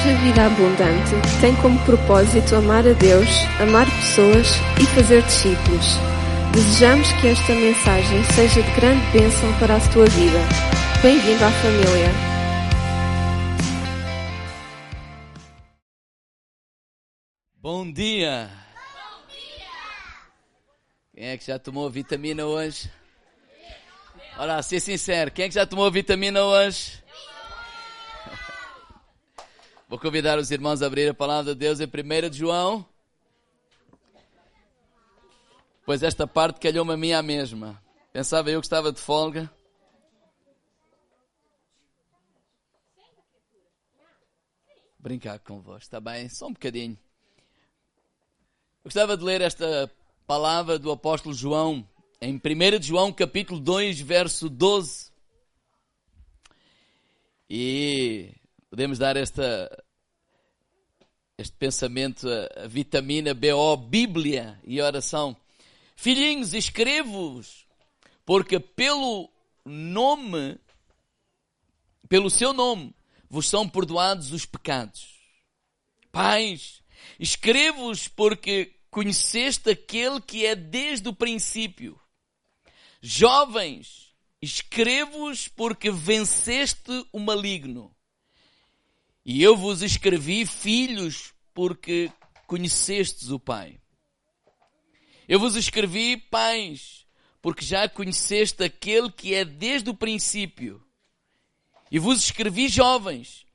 Igreja Vida Abundante tem como propósito amar a Deus, amar pessoas e fazer discípulos. Desejamos que esta mensagem seja de grande bênção para a tua vida. Bem-vindo à família. Bom dia! Quem é que já tomou vitamina hoje? Olha, ser sincero, quem é que já tomou vitamina hoje? Vou convidar os irmãos a abrir a palavra de Deus em 1 de João. Pois esta parte calhou-me a mim a mesma. Pensava eu que estava de folga. Brincar convosco, está bem? Só um bocadinho. Gostava de ler esta palavra do apóstolo João em 1 de João, capítulo 2, verso 12. E podemos dar esta, este pensamento, a, a vitamina BO, Bíblia e oração. Filhinhos, escrevo-vos, porque pelo nome, pelo seu nome, vos são perdoados os pecados. Pais, escrevo-vos porque conheceste aquele que é desde o princípio. Jovens, escrevo-vos porque venceste o maligno. E eu vos escrevi, filhos, porque conhecestes o Pai. Eu vos escrevi, pais, porque já conheceste aquele que é desde o princípio. E vos escrevi, jovens,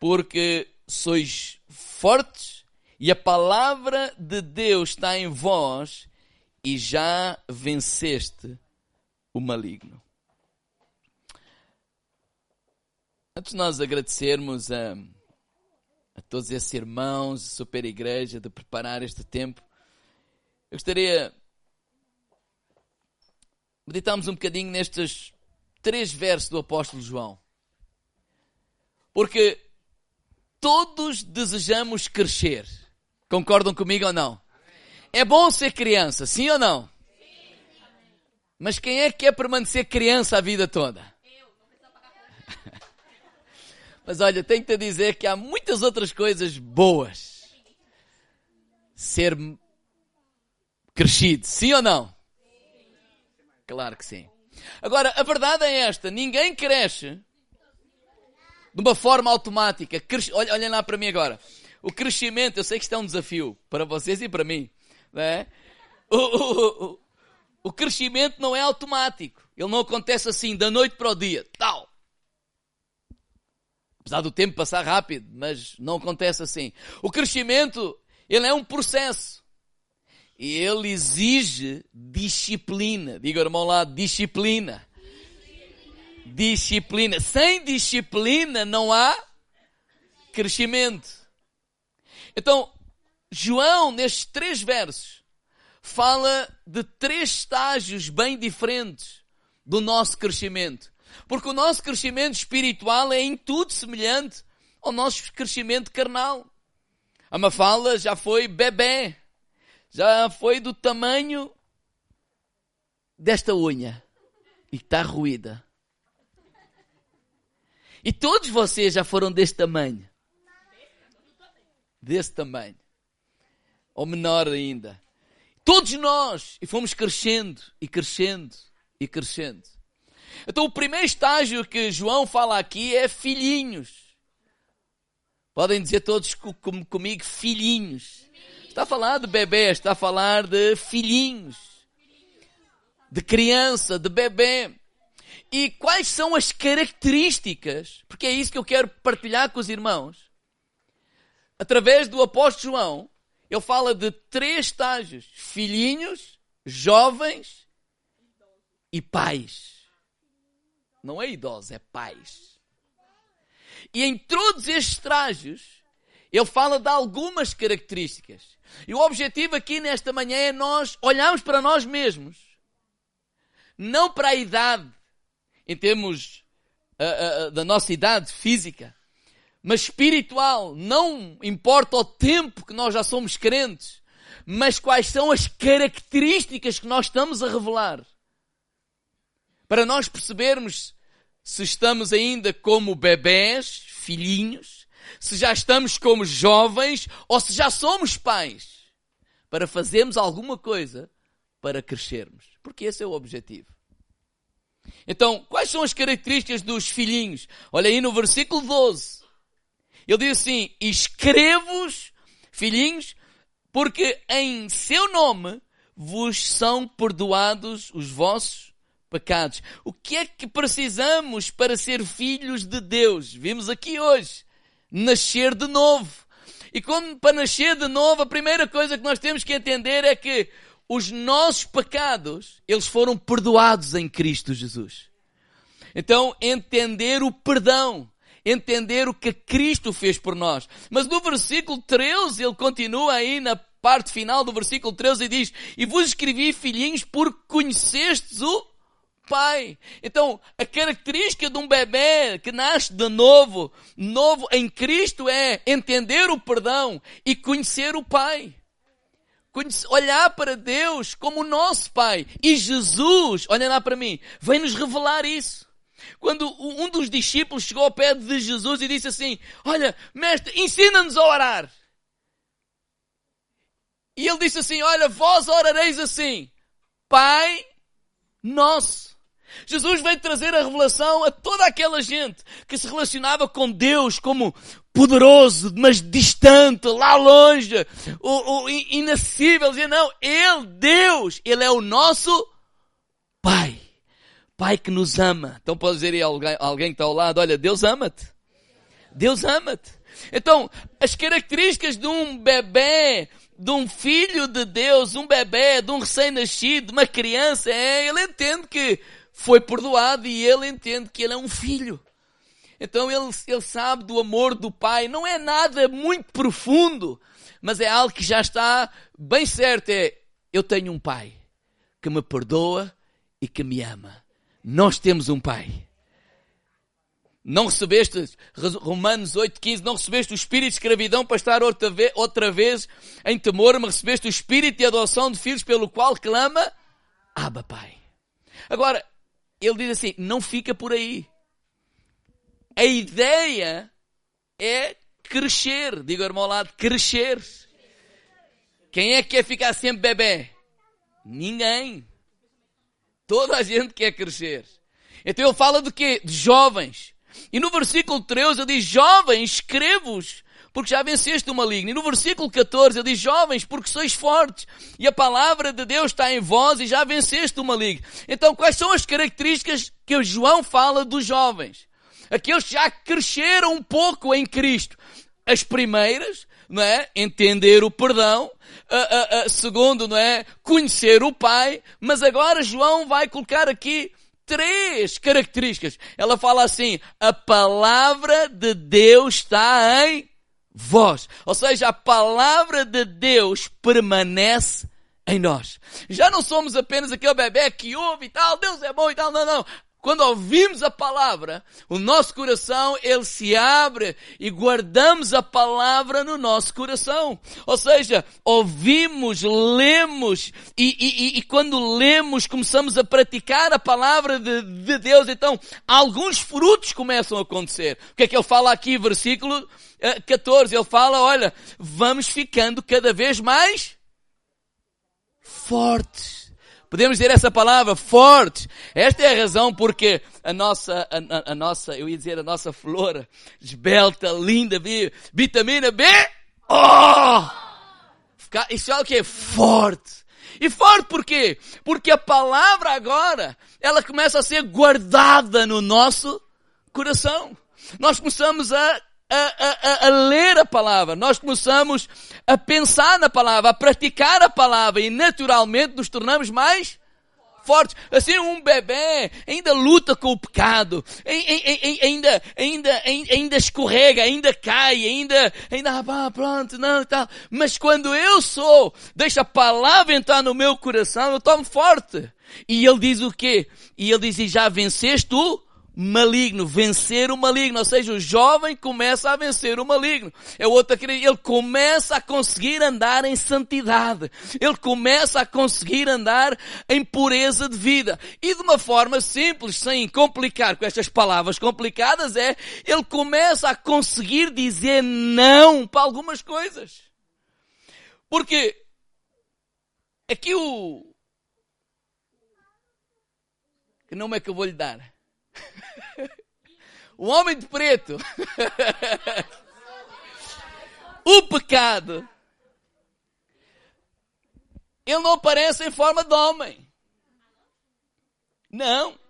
porque sois fortes e a palavra de Deus está em vós e já venceste o maligno. Antes de nós agradecermos a, a todos esses irmãos, a super igreja, de preparar este tempo, eu gostaria meditarmos um bocadinho nestes três versos do apóstolo João. Porque todos desejamos crescer. Concordam comigo ou não? É bom ser criança, sim ou não? Mas quem é que quer permanecer criança a vida toda? Mas olha, tenho que te dizer que há muitas outras coisas boas. Ser crescido, sim ou não? Claro que sim. Agora, a verdade é esta: ninguém cresce de uma forma automática. Olhem olha lá para mim agora. O crescimento, eu sei que isto é um desafio para vocês e para mim. É? O, o, o, o crescimento não é automático. Ele não acontece assim, da noite para o dia. Tal. Apesar do tempo passar rápido, mas não acontece assim. O crescimento, ele é um processo. E ele exige disciplina. Diga, irmão lá, disciplina. Disciplina. Sem disciplina não há crescimento. Então, João, nestes três versos, fala de três estágios bem diferentes do nosso crescimento. Porque o nosso crescimento espiritual é em tudo semelhante ao nosso crescimento carnal. A Mafalda já foi bebê, já foi do tamanho desta unha e está ruída. E todos vocês já foram deste tamanho. Desse tamanho. Ou menor ainda. Todos nós. E fomos crescendo, e crescendo, e crescendo. Então, o primeiro estágio que João fala aqui é filhinhos. Podem dizer todos com, comigo, filhinhos. Está a falar de bebê, está a falar de filhinhos. De criança, de bebê. E quais são as características? Porque é isso que eu quero partilhar com os irmãos. Através do apóstolo João, ele fala de três estágios: filhinhos, jovens e pais. Não é idosos, é pais. E em todos estes estágios, ele fala de algumas características. E o objetivo aqui nesta manhã é nós olharmos para nós mesmos, não para a idade, em termos uh, uh, da nossa idade física, mas espiritual. Não importa o tempo que nós já somos crentes, mas quais são as características que nós estamos a revelar para nós percebermos se estamos ainda como bebés, filhinhos, se já estamos como jovens ou se já somos pais, para fazermos alguma coisa para crescermos. Porque esse é o objetivo. Então, quais são as características dos filhinhos? Olha aí no versículo 12. Ele diz assim: Escrevo-os, filhinhos, porque em seu nome vos são perdoados os vossos pecados. O que é que precisamos para ser filhos de Deus? Vimos aqui hoje. Nascer de novo. E quando para nascer de novo, a primeira coisa que nós temos que entender é que os nossos pecados, eles foram perdoados em Cristo Jesus. Então, entender o perdão, entender o que Cristo fez por nós. Mas no versículo 13, ele continua aí na parte final do versículo 13 e diz: E vos escrevi, filhinhos, por conhecestes o Pai. Então, a característica de um bebê que nasce de novo, novo em Cristo, é entender o perdão e conhecer o Pai. olhar para Deus como o nosso Pai. E Jesus, olhem lá para mim, vem nos revelar isso. Quando um dos discípulos chegou ao pé de Jesus e disse assim: Olha, mestre, ensina-nos a orar. E ele disse assim: Olha, vós orareis assim, Pai Nosso. Jesus veio trazer a revelação a toda aquela gente que se relacionava com Deus como poderoso, mas distante, lá longe, o, o inacessível. Dizia, não, Ele, Deus, Ele é o nosso Pai. Pai que nos ama. Então pode dizer aí alguém, alguém que está ao lado, olha, Deus ama-te. Deus ama-te. Então, as características de um bebê de um filho de Deus, um bebê, de um recém-nascido, uma criança, é, ele entende que foi perdoado e ele entende que ele é um filho. Então ele, ele sabe do amor do pai. Não é nada muito profundo, mas é algo que já está bem certo. É, eu tenho um pai que me perdoa e que me ama. Nós temos um pai. Não recebeste, Romanos 8,15, não recebeste o espírito de escravidão para estar outra vez, outra vez em temor, mas recebeste o espírito de adoção de filhos pelo qual clama, Abba Pai. Agora, ele diz assim, não fica por aí. A ideia é crescer. Diga irmão ao lado, crescer. Quem é que quer ficar sempre bebê? Ninguém. Toda a gente quer crescer. Então ele fala de quê? De jovens. E no versículo 13 ele diz, jovens, escrevo-vos, porque já venceste o maligno. E no versículo 14 ele diz, jovens, porque sois fortes, e a palavra de Deus está em vós e já venceste o maligno. Então quais são as características que o João fala dos jovens? Aqueles que já cresceram um pouco em Cristo. As primeiras, não é? Entender o perdão. A, a, a, segundo, não é? Conhecer o Pai. Mas agora João vai colocar aqui três características. Ela fala assim: a palavra de Deus está em vós. Ou seja, a palavra de Deus permanece em nós. Já não somos apenas aquele bebê que ouve e tal, Deus é bom e tal, não, não. Quando ouvimos a palavra, o nosso coração, ele se abre e guardamos a palavra no nosso coração. Ou seja, ouvimos, lemos e, e, e quando lemos, começamos a praticar a palavra de, de, Deus, então alguns frutos começam a acontecer. O que é que ele fala aqui, versículo 14? Eh, ele fala, olha, vamos ficando cada vez mais fortes Podemos dizer essa palavra forte. Esta é a razão porque a nossa, a, a, nossa, eu ia dizer a nossa flora, esbelta, linda, vitamina B, oh! Isso é o que? Forte. E forte por quê? Porque a palavra agora, ela começa a ser guardada no nosso coração. Nós começamos a a, a, a, ler a palavra, nós começamos a pensar na palavra, a praticar a palavra e naturalmente nos tornamos mais fortes. Assim, um bebê ainda luta com o pecado, ainda, ainda, ainda escorrega, ainda cai, ainda, ainda, ah, pronto, não tal. Mas quando eu sou, deixa a palavra entrar no meu coração, eu tomo forte. E ele diz o quê? E ele diz, e já venceste o maligno, vencer o maligno, ou seja, o jovem começa a vencer o maligno. É outra ele começa a conseguir andar em santidade. Ele começa a conseguir andar em pureza de vida. E de uma forma simples, sem complicar com estas palavras complicadas, é, ele começa a conseguir dizer não para algumas coisas. Porque aqui o que nome é que eu vou lhe dar? O homem de preto. o pecado. Ele não aparece em forma de homem. Não.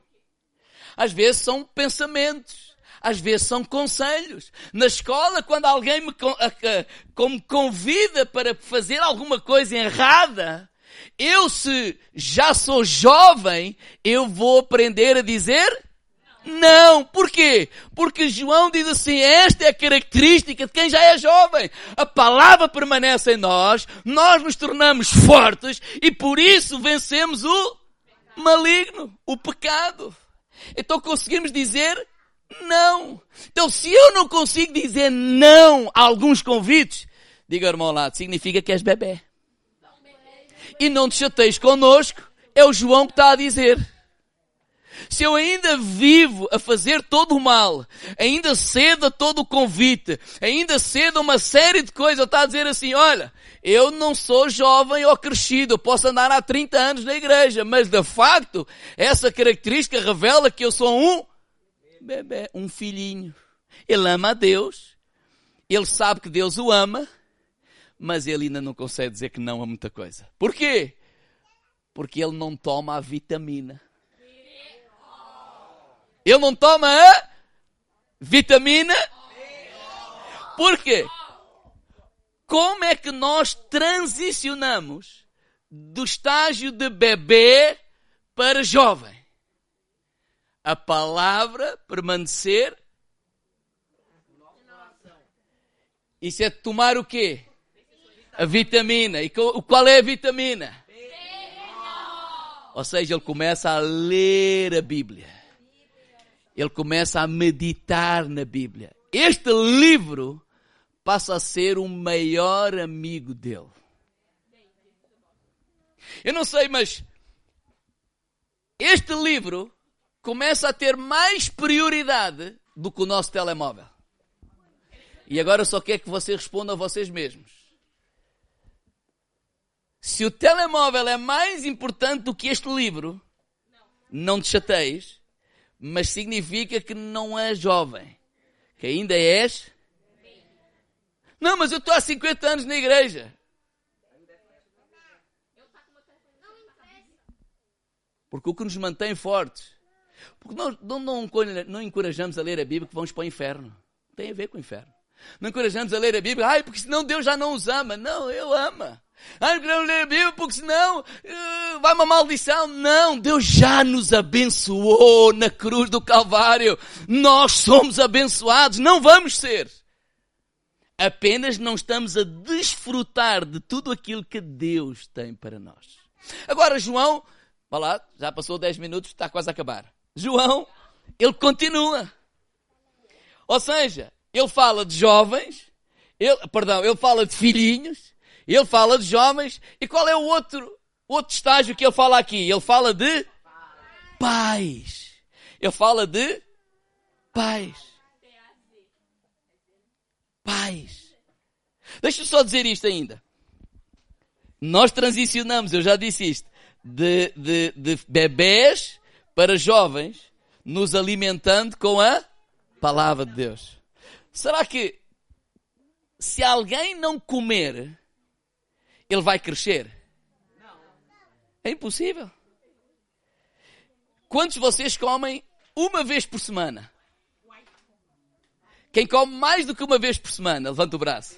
Às vezes são pensamentos. Às vezes são conselhos. Na escola, quando alguém me, me convida para fazer alguma coisa errada, eu se já sou jovem, eu vou aprender a dizer não. Por quê? Porque João diz assim, esta é a característica de quem já é jovem. A palavra permanece em nós, nós nos tornamos fortes e por isso vencemos o maligno, o pecado. Então conseguimos dizer não. Então se eu não consigo dizer não a alguns convites, diga irmão lado, significa que és bebê. E não te chateis connosco, é o João que está a dizer se eu ainda vivo a fazer todo o mal, ainda cedo a todo o convite, ainda cedo a uma série de coisas, eu está a dizer assim, olha, eu não sou jovem ou crescido, eu posso andar há 30 anos na igreja, mas de facto, essa característica revela que eu sou um bebê, um filhinho. Ele ama a Deus, ele sabe que Deus o ama, mas ele ainda não consegue dizer que não a muita coisa. Por quê? Porque ele não toma a vitamina. Ele não toma a vitamina. Por quê? Como é que nós transicionamos do estágio de bebê para jovem? A palavra permanecer. Isso é tomar o quê? A vitamina. E qual é a vitamina? Ou seja, ele começa a ler a Bíblia ele começa a meditar na Bíblia. Este livro passa a ser o maior amigo dele. Eu não sei, mas este livro começa a ter mais prioridade do que o nosso telemóvel. E agora só quero que vocês respondam a vocês mesmos. Se o telemóvel é mais importante do que este livro, não te chateies, mas significa que não és jovem, que ainda és. Não, mas eu estou há 50 anos na igreja. Porque o que nos mantém fortes. Porque nós não, não, não encorajamos a ler a Bíblia que vamos para o inferno. Tem a ver com o inferno. Não encorajamos a ler a Bíblia, ai, porque senão Deus já não os ama. Não, eu ama. Ah, não quero ler a Bíblia porque senão uh, vai uma maldição. Não, Deus já nos abençoou na cruz do Calvário. Nós somos abençoados, não vamos ser. Apenas não estamos a desfrutar de tudo aquilo que Deus tem para nós. Agora, João, vá lá, já passou 10 minutos, está quase a acabar. João, ele continua. Ou seja, ele fala de jovens, ele, perdão, ele fala de filhinhos, ele fala de jovens. E qual é o outro, outro estágio que ele fala aqui? Ele fala de pais. Ele fala de pais. Pais. Deixa eu só dizer isto ainda. Nós transicionamos, eu já disse isto, de, de, de bebês para jovens, nos alimentando com a palavra de Deus. Será que se alguém não comer ele vai crescer? É impossível. Quantos de vocês comem uma vez por semana? Quem come mais do que uma vez por semana? Levanta o braço.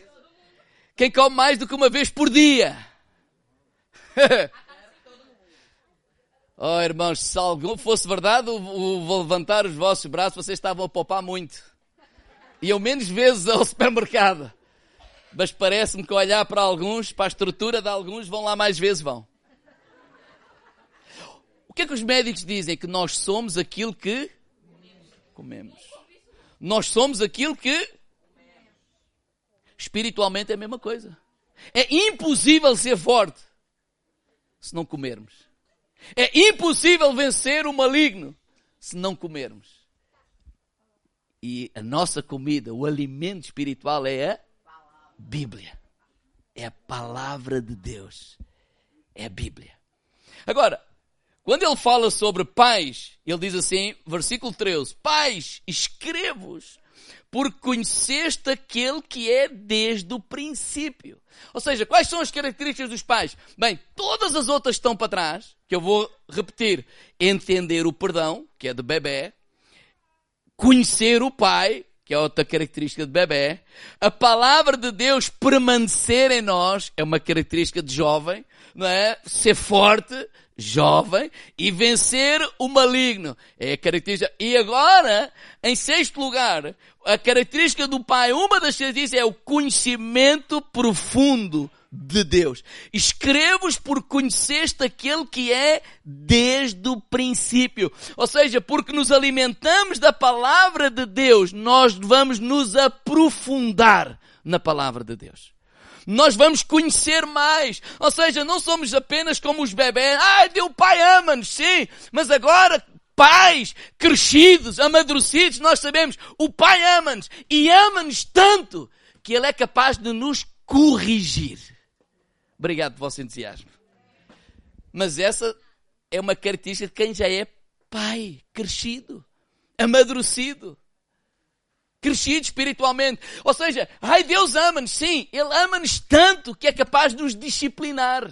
Quem come mais do que uma vez por dia? oh, irmãos, se algo fosse verdade, vou levantar os vossos braços, vocês estavam a poupar muito. Iam menos vezes ao supermercado mas parece-me que olhar para alguns, para a estrutura de alguns, vão lá mais vezes vão. O que é que os médicos dizem? Que nós somos aquilo que comemos. Nós somos aquilo que espiritualmente é a mesma coisa. É impossível ser forte se não comermos. É impossível vencer o maligno se não comermos. E a nossa comida, o alimento espiritual é a Bíblia. É a palavra de Deus. É a Bíblia. Agora, quando ele fala sobre pais, ele diz assim, versículo 13: Pais, escrevo-vos, porque conheceste aquele que é desde o princípio. Ou seja, quais são as características dos pais? Bem, todas as outras estão para trás, que eu vou repetir. Entender o perdão, que é de bebê. Conhecer o pai, que é outra característica de bebê. A palavra de Deus permanecer em nós, é uma característica de jovem, não é? Ser forte, jovem e vencer o maligno. É a característica. E agora, em sexto lugar, a característica do Pai, uma das características é o conhecimento profundo de Deus. Escrevos por conheceste aquele que é desde o princípio. Ou seja, porque nos alimentamos da palavra de Deus, nós vamos nos aprofundar na palavra de Deus nós vamos conhecer mais. Ou seja, não somos apenas como os bebés. Ah, o pai ama-nos, sim. Mas agora, pais crescidos, amadurecidos, nós sabemos, o pai ama-nos. E ama-nos tanto que ele é capaz de nos corrigir. Obrigado pelo vosso entusiasmo. Mas essa é uma característica de quem já é pai, crescido, amadurecido crescido espiritualmente. Ou seja, ai, Deus ama-nos. Sim, Ele ama-nos tanto que é capaz de nos disciplinar.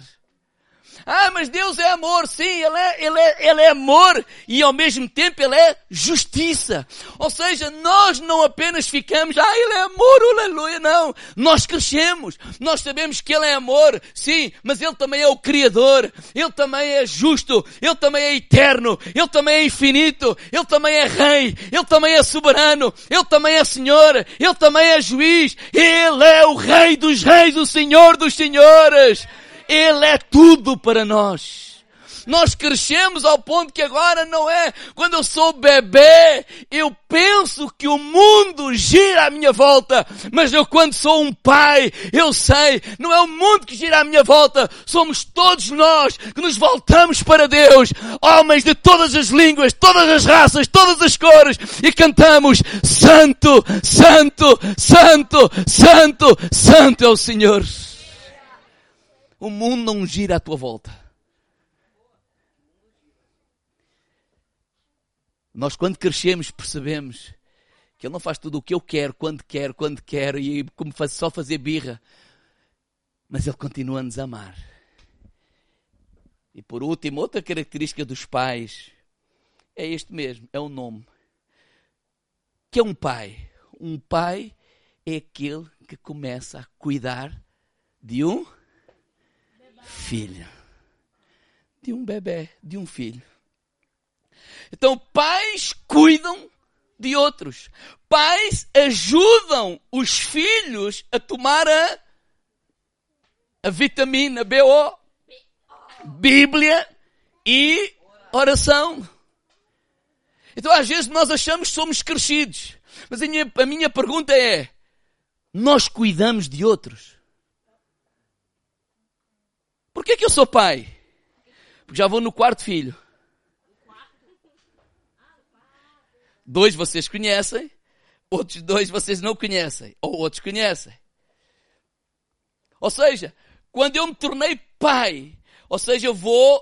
Ah, mas Deus é amor. Sim, Ele é, Ele é, Ele é amor e ao mesmo tempo Ele é justiça. Ou seja, nós não apenas ficamos, ah, Ele é amor, aleluia, não. Nós crescemos. Nós sabemos que Ele é amor, sim, mas Ele também é o Criador. Ele também é justo. Ele também é eterno. Ele também é infinito. Ele também é Rei. Ele também é soberano. Ele também é Senhor. Ele também é juiz. Ele é o Rei dos Reis, o Senhor dos Senhores. Ele é tudo para nós. Nós crescemos ao ponto que agora não é, quando eu sou bebê, eu penso que o mundo gira à minha volta, mas eu quando sou um pai, eu sei, não é o mundo que gira à minha volta, somos todos nós que nos voltamos para Deus, homens de todas as línguas, todas as raças, todas as cores, e cantamos, Santo, Santo, Santo, Santo, Santo é o Senhor. O mundo não gira à tua volta. Nós, quando crescemos, percebemos que Ele não faz tudo o que eu quero, quando quero, quando quero, e como faz, só fazer birra. Mas Ele continua a nos amar. E por último, outra característica dos pais é este mesmo: é o nome. Que é um pai. Um pai é aquele que começa a cuidar de um filho. De um bebê, de um filho. Então, pais cuidam de outros. Pais ajudam os filhos a tomar a, a vitamina BO, Bíblia e oração. Então, às vezes, nós achamos que somos crescidos. Mas a minha, a minha pergunta é: nós cuidamos de outros? Por que, que eu sou pai? Porque já vou no quarto filho. Dois vocês conhecem, outros dois vocês não conhecem, ou outros conhecem. Ou seja, quando eu me tornei pai, ou seja, eu vou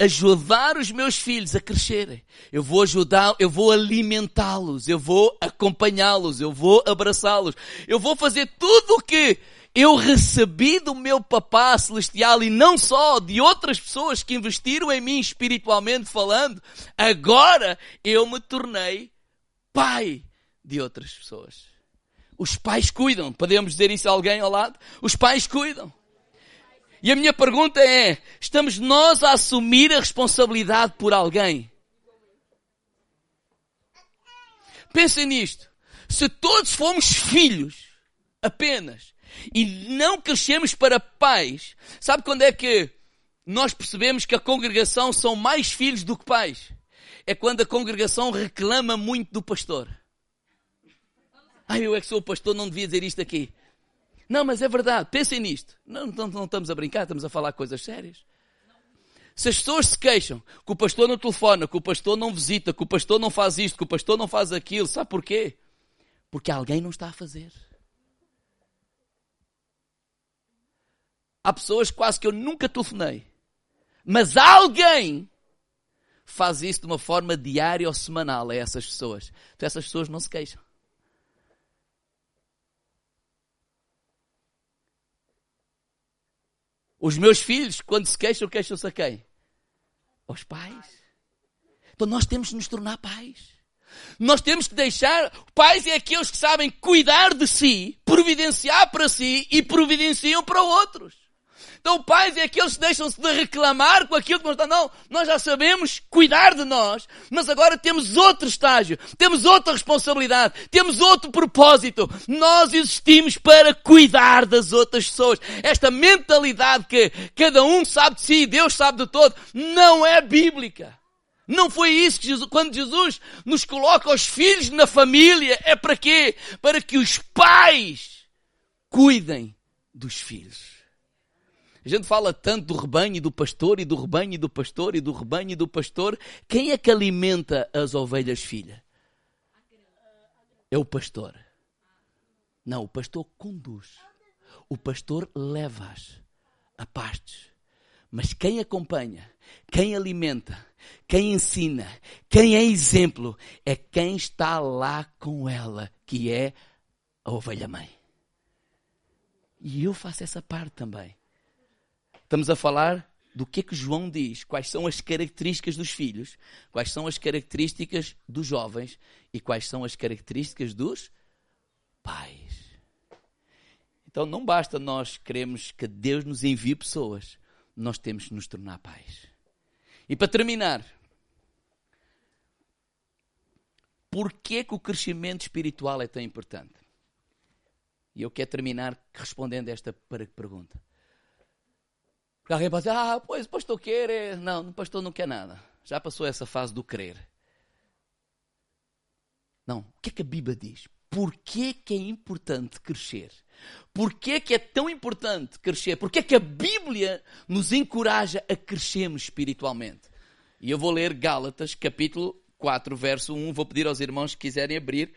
ajudar os meus filhos a crescerem. Eu vou ajudar, eu vou alimentá-los, eu vou acompanhá-los, eu vou abraçá-los. Eu vou fazer tudo o que eu recebi do meu papá celestial e não só de outras pessoas que investiram em mim espiritualmente falando, agora eu me tornei pai de outras pessoas. Os pais cuidam. Podemos dizer isso a alguém ao lado? Os pais cuidam. E a minha pergunta é: estamos nós a assumir a responsabilidade por alguém? Pensem nisto. Se todos fomos filhos, apenas, e não crescemos para pais, sabe quando é que nós percebemos que a congregação são mais filhos do que pais? é quando a congregação reclama muito do pastor. Ah, eu é que sou o pastor, não devia dizer isto aqui. Não, mas é verdade, pensem nisto. Não, não, não estamos a brincar, estamos a falar coisas sérias. Se as pessoas se queixam que o pastor não telefona, que o pastor não visita, que o pastor não faz isto, que o pastor não faz aquilo, sabe porquê? Porque alguém não está a fazer. Há pessoas quase que eu nunca telefonei, mas alguém faz isso de uma forma diária ou semanal a essas pessoas. Então essas pessoas não se queixam. Os meus filhos, quando se queixam, queixam-se a quem? Aos pais. Então nós temos de nos tornar pais. Nós temos que deixar. Pais é aqueles que sabem cuidar de si, providenciar para si e providenciam para outros. Então, pais é aqueles que deixam-se de reclamar com aquilo que nós. Não, nós já sabemos cuidar de nós, mas agora temos outro estágio, temos outra responsabilidade, temos outro propósito. Nós existimos para cuidar das outras pessoas. Esta mentalidade que cada um sabe de si, Deus sabe de todo, não é bíblica. Não foi isso que Jesus, quando Jesus nos coloca os filhos na família, é para quê? Para que os pais cuidem dos filhos. A gente fala tanto do rebanho e do pastor, e do rebanho e do pastor, e do rebanho e do pastor. Quem é que alimenta as ovelhas filha? É o pastor. Não, o pastor conduz. O pastor leva-as a pastos. Mas quem acompanha, quem alimenta, quem ensina, quem é exemplo, é quem está lá com ela, que é a ovelha mãe. E eu faço essa parte também. Estamos a falar do que é que João diz, quais são as características dos filhos, quais são as características dos jovens e quais são as características dos pais. Então não basta nós queremos que Deus nos envie pessoas, nós temos que nos tornar pais. E para terminar, por que o crescimento espiritual é tão importante? E eu quero terminar respondendo esta pergunta. Alguém pode dizer, ah, pois pastor quer. É... Não, o pastor não quer nada. Já passou essa fase do querer. Não. O que é que a Bíblia diz? Porquê que é importante crescer? Porquê que é tão importante crescer? Porquê que a Bíblia nos encoraja a crescermos espiritualmente? E eu vou ler Gálatas, capítulo 4, verso 1. Vou pedir aos irmãos que quiserem abrir.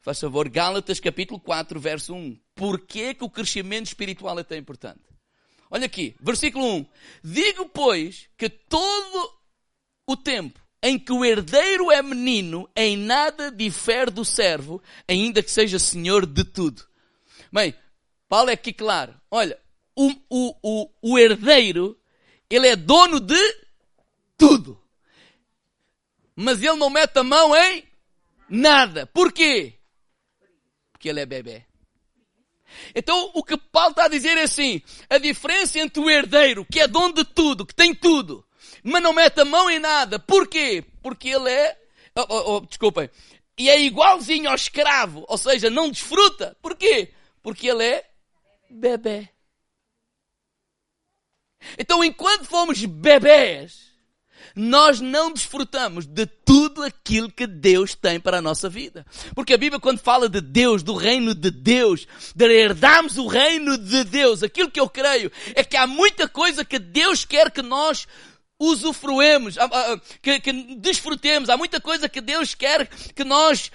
Faz favor, Gálatas, capítulo 4, verso 1. Porquê que o crescimento espiritual é tão importante? Olha aqui, versículo 1. Digo, pois, que todo o tempo em que o herdeiro é menino, em nada difere do servo, ainda que seja senhor de tudo. Bem, Paulo é aqui claro. Olha, o, o, o, o herdeiro, ele é dono de tudo. Mas ele não mete a mão em nada. Porquê? Porque ele é bebê. Então o que Paulo está a dizer é assim: a diferença entre o herdeiro, que é dono de tudo, que tem tudo, mas não mete a mão em nada, porquê? Porque ele é, oh, oh, oh, desculpem, e é igualzinho ao escravo, ou seja, não desfruta, porquê? Porque ele é bebê. Então enquanto fomos bebés, nós não desfrutamos de tudo aquilo que Deus tem para a nossa vida. Porque a Bíblia, quando fala de Deus, do reino de Deus, de herdarmos o reino de Deus, aquilo que eu creio é que há muita coisa que Deus quer que nós usufruemos, que, que desfrutemos. Há muita coisa que Deus quer que nós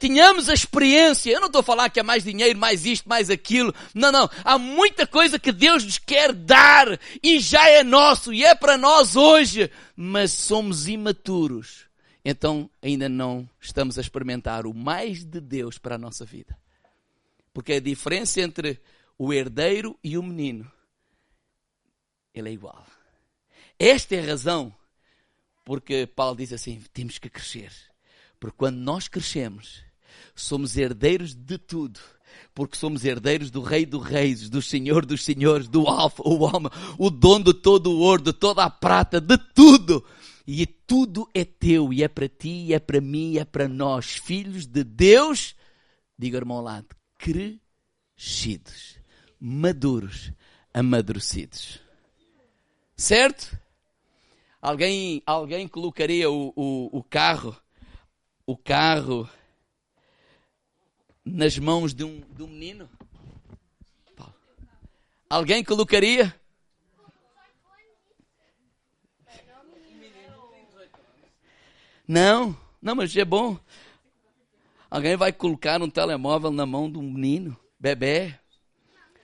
tenhamos a experiência. Eu não estou a falar que é mais dinheiro, mais isto, mais aquilo. Não, não. Há muita coisa que Deus nos quer dar e já é nosso e é para nós hoje. Mas somos imaturos. Então ainda não estamos a experimentar o mais de Deus para a nossa vida. Porque a diferença entre o herdeiro e o menino, ele é igual. Esta é a razão porque Paulo diz assim: temos que crescer. Porque quando nós crescemos, somos herdeiros de tudo. Porque somos herdeiros do Rei dos Reis, do Senhor dos Senhores, do Alfa, o Homem, o dono de todo o ouro, de toda a prata, de tudo. E tudo é teu, e é para ti, e é para mim, e é para nós, filhos de Deus. Diga, irmão, lado, crescidos, maduros, amadurecidos. Certo? Alguém, alguém colocaria o, o, o carro, o carro nas mãos de um, de um menino? Alguém colocaria? Não, não, mas é bom. Alguém vai colocar um telemóvel na mão de um menino, bebê,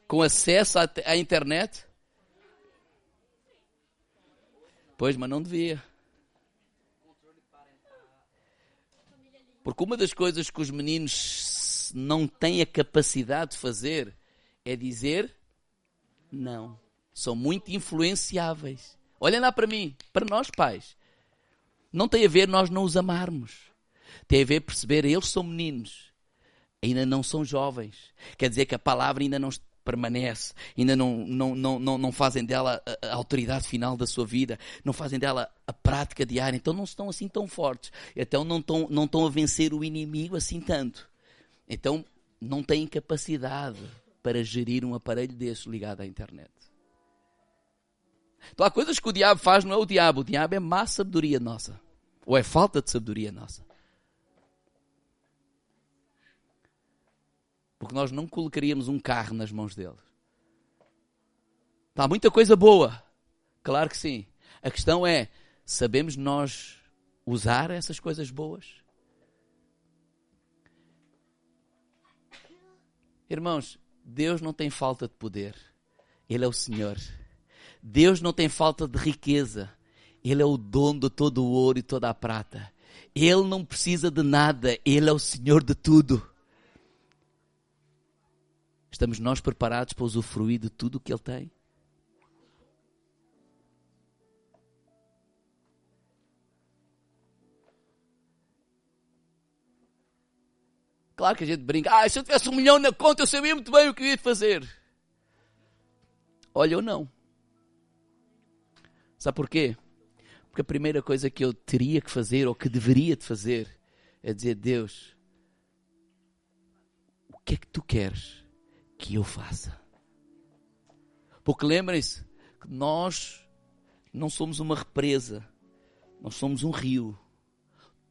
com acesso à, à internet? Pois, mas não devia. Porque uma das coisas que os meninos não têm a capacidade de fazer é dizer não. São muito influenciáveis. Olhem lá para mim, para nós pais. Não tem a ver nós não os amarmos. Tem a ver perceber, eles são meninos. Ainda não são jovens. Quer dizer que a palavra ainda não, permanece, ainda não, não, não, não, não fazem dela a, autoridade final da sua vida, não fazem dela a prática diária, então não estão assim tão fortes, então não estão, não estão a vencer o inimigo assim tanto. Então não têm capacidade para gerir um aparelho desse ligado à internet. Então há coisas que o diabo faz, não é o diabo, o diabo é má sabedoria nossa, ou é falta de sabedoria nossa. Porque nós não colocaríamos um carro nas mãos dele. Está muita coisa boa. Claro que sim. A questão é: sabemos nós usar essas coisas boas? Irmãos, Deus não tem falta de poder. Ele é o Senhor. Deus não tem falta de riqueza. Ele é o dono de todo o ouro e toda a prata. Ele não precisa de nada. Ele é o Senhor de tudo. Estamos nós preparados para usufruir de tudo o que Ele tem? Claro que a gente brinca. Ah, se eu tivesse um milhão na conta, eu sabia muito bem o que ia fazer. Olha, eu não. Sabe porquê? Porque a primeira coisa que eu teria que fazer, ou que deveria de fazer, é dizer: Deus, o que é que tu queres? Que eu faça. Porque lembrem-se que nós não somos uma represa, nós somos um rio.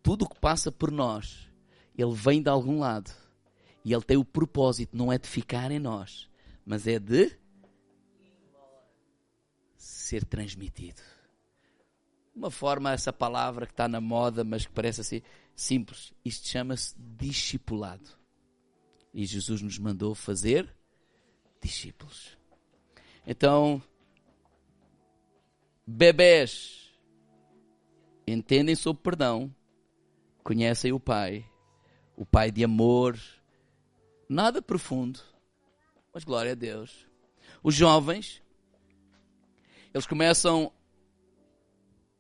Tudo o que passa por nós, ele vem de algum lado. E ele tem o propósito, não é de ficar em nós, mas é de ser transmitido. Uma forma, essa palavra que está na moda, mas que parece assim simples, isto chama-se discipulado. E Jesus nos mandou fazer discípulos. Então, bebés entendem sobre perdão, conhecem o Pai, o Pai de amor, nada profundo, mas glória a Deus. Os jovens, eles começam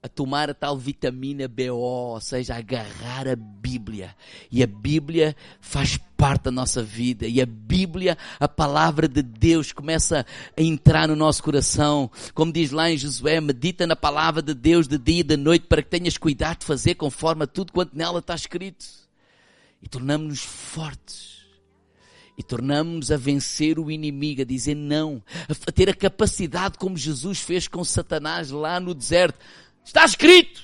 a tomar a tal vitamina BO, ou seja, a agarrar a Bíblia. E a Bíblia faz parte da nossa vida. E a Bíblia, a palavra de Deus, começa a entrar no nosso coração. Como diz lá em Josué, medita na palavra de Deus de dia e de noite para que tenhas cuidado de fazer conforme a tudo quanto nela está escrito. E tornamos-nos fortes. E tornamos-nos a vencer o inimigo, a dizer não, a ter a capacidade como Jesus fez com Satanás lá no deserto Está escrito.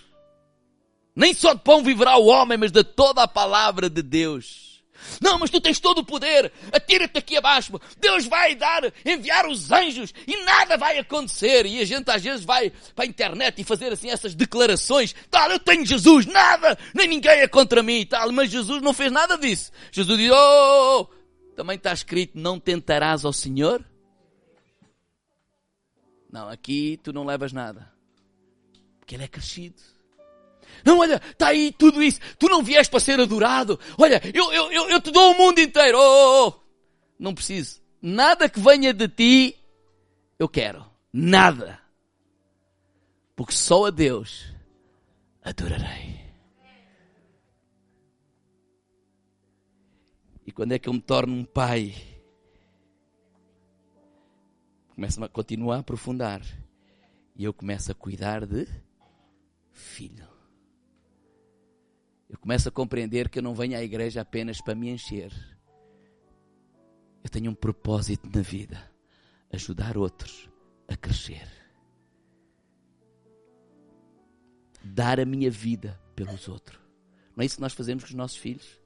Nem só de pão viverá o homem, mas de toda a palavra de Deus. Não, mas tu tens todo o poder. Atira-te aqui abaixo. Deus vai dar, enviar os anjos e nada vai acontecer. E a gente às vezes vai para a internet e fazer assim essas declarações. Tal, eu tenho Jesus, nada, nem ninguém é contra mim e tal. Mas Jesus não fez nada disso. Jesus oh, oh. também está escrito, não tentarás ao Senhor? Não, aqui tu não levas nada. Porque ele é crescido. Não, olha, está aí tudo isso. Tu não vieste para ser adorado. Olha, eu, eu, eu, eu te dou o mundo inteiro. Oh, oh, oh. Não preciso. Nada que venha de ti, eu quero. Nada. Porque só a Deus adorarei. E quando é que eu me torno um pai? Começo a continuar a aprofundar. E eu começo a cuidar de filho. Eu começo a compreender que eu não venho à igreja apenas para me encher. Eu tenho um propósito na vida: ajudar outros a crescer. dar a minha vida pelos outros. Não é isso que nós fazemos com os nossos filhos?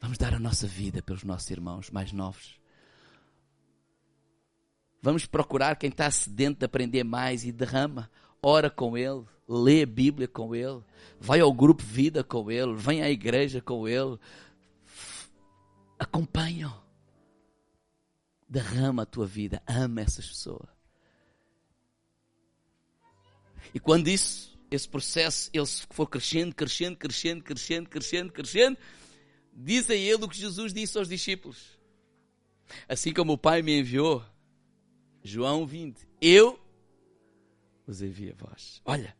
Vamos dar a nossa vida pelos nossos irmãos mais novos. Vamos procurar quem está sedento de aprender mais e derrama. Ora com ele, lê a Bíblia com ele, vai ao grupo Vida com ele, vem à igreja com ele. Acompanha. Derrama a tua vida, ama essas pessoas. E quando isso, esse processo, ele for crescendo, crescendo, crescendo, crescendo, crescendo, crescendo, diz a ele o que Jesus disse aos discípulos. Assim como o Pai me enviou, João 20, eu os envio a vós. Olha,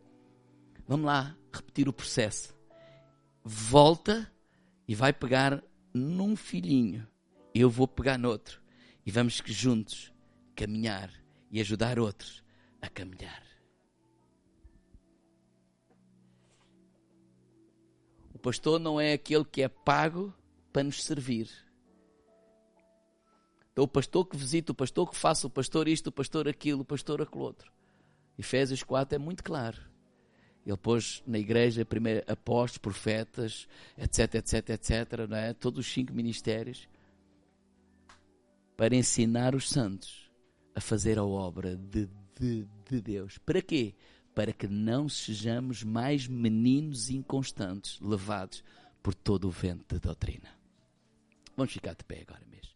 vamos lá repetir o processo. Volta e vai pegar num filhinho. Eu vou pegar noutro. E vamos juntos caminhar e ajudar outros a caminhar. pastor não é aquele que é pago para nos servir. Então, o pastor que visita, o pastor que faça, o pastor isto, o pastor aquilo, o pastor aquilo outro. Efésios 4 é muito claro. Ele pôs na igreja primeiro apóstolos, profetas, etc, etc, etc, não é? todos os cinco ministérios, para ensinar os santos a fazer a obra de, de, de Deus. Para quê? para que não sejamos mais meninos inconstantes, levados por todo o vento da doutrina. Vamos ficar de pé agora mesmo.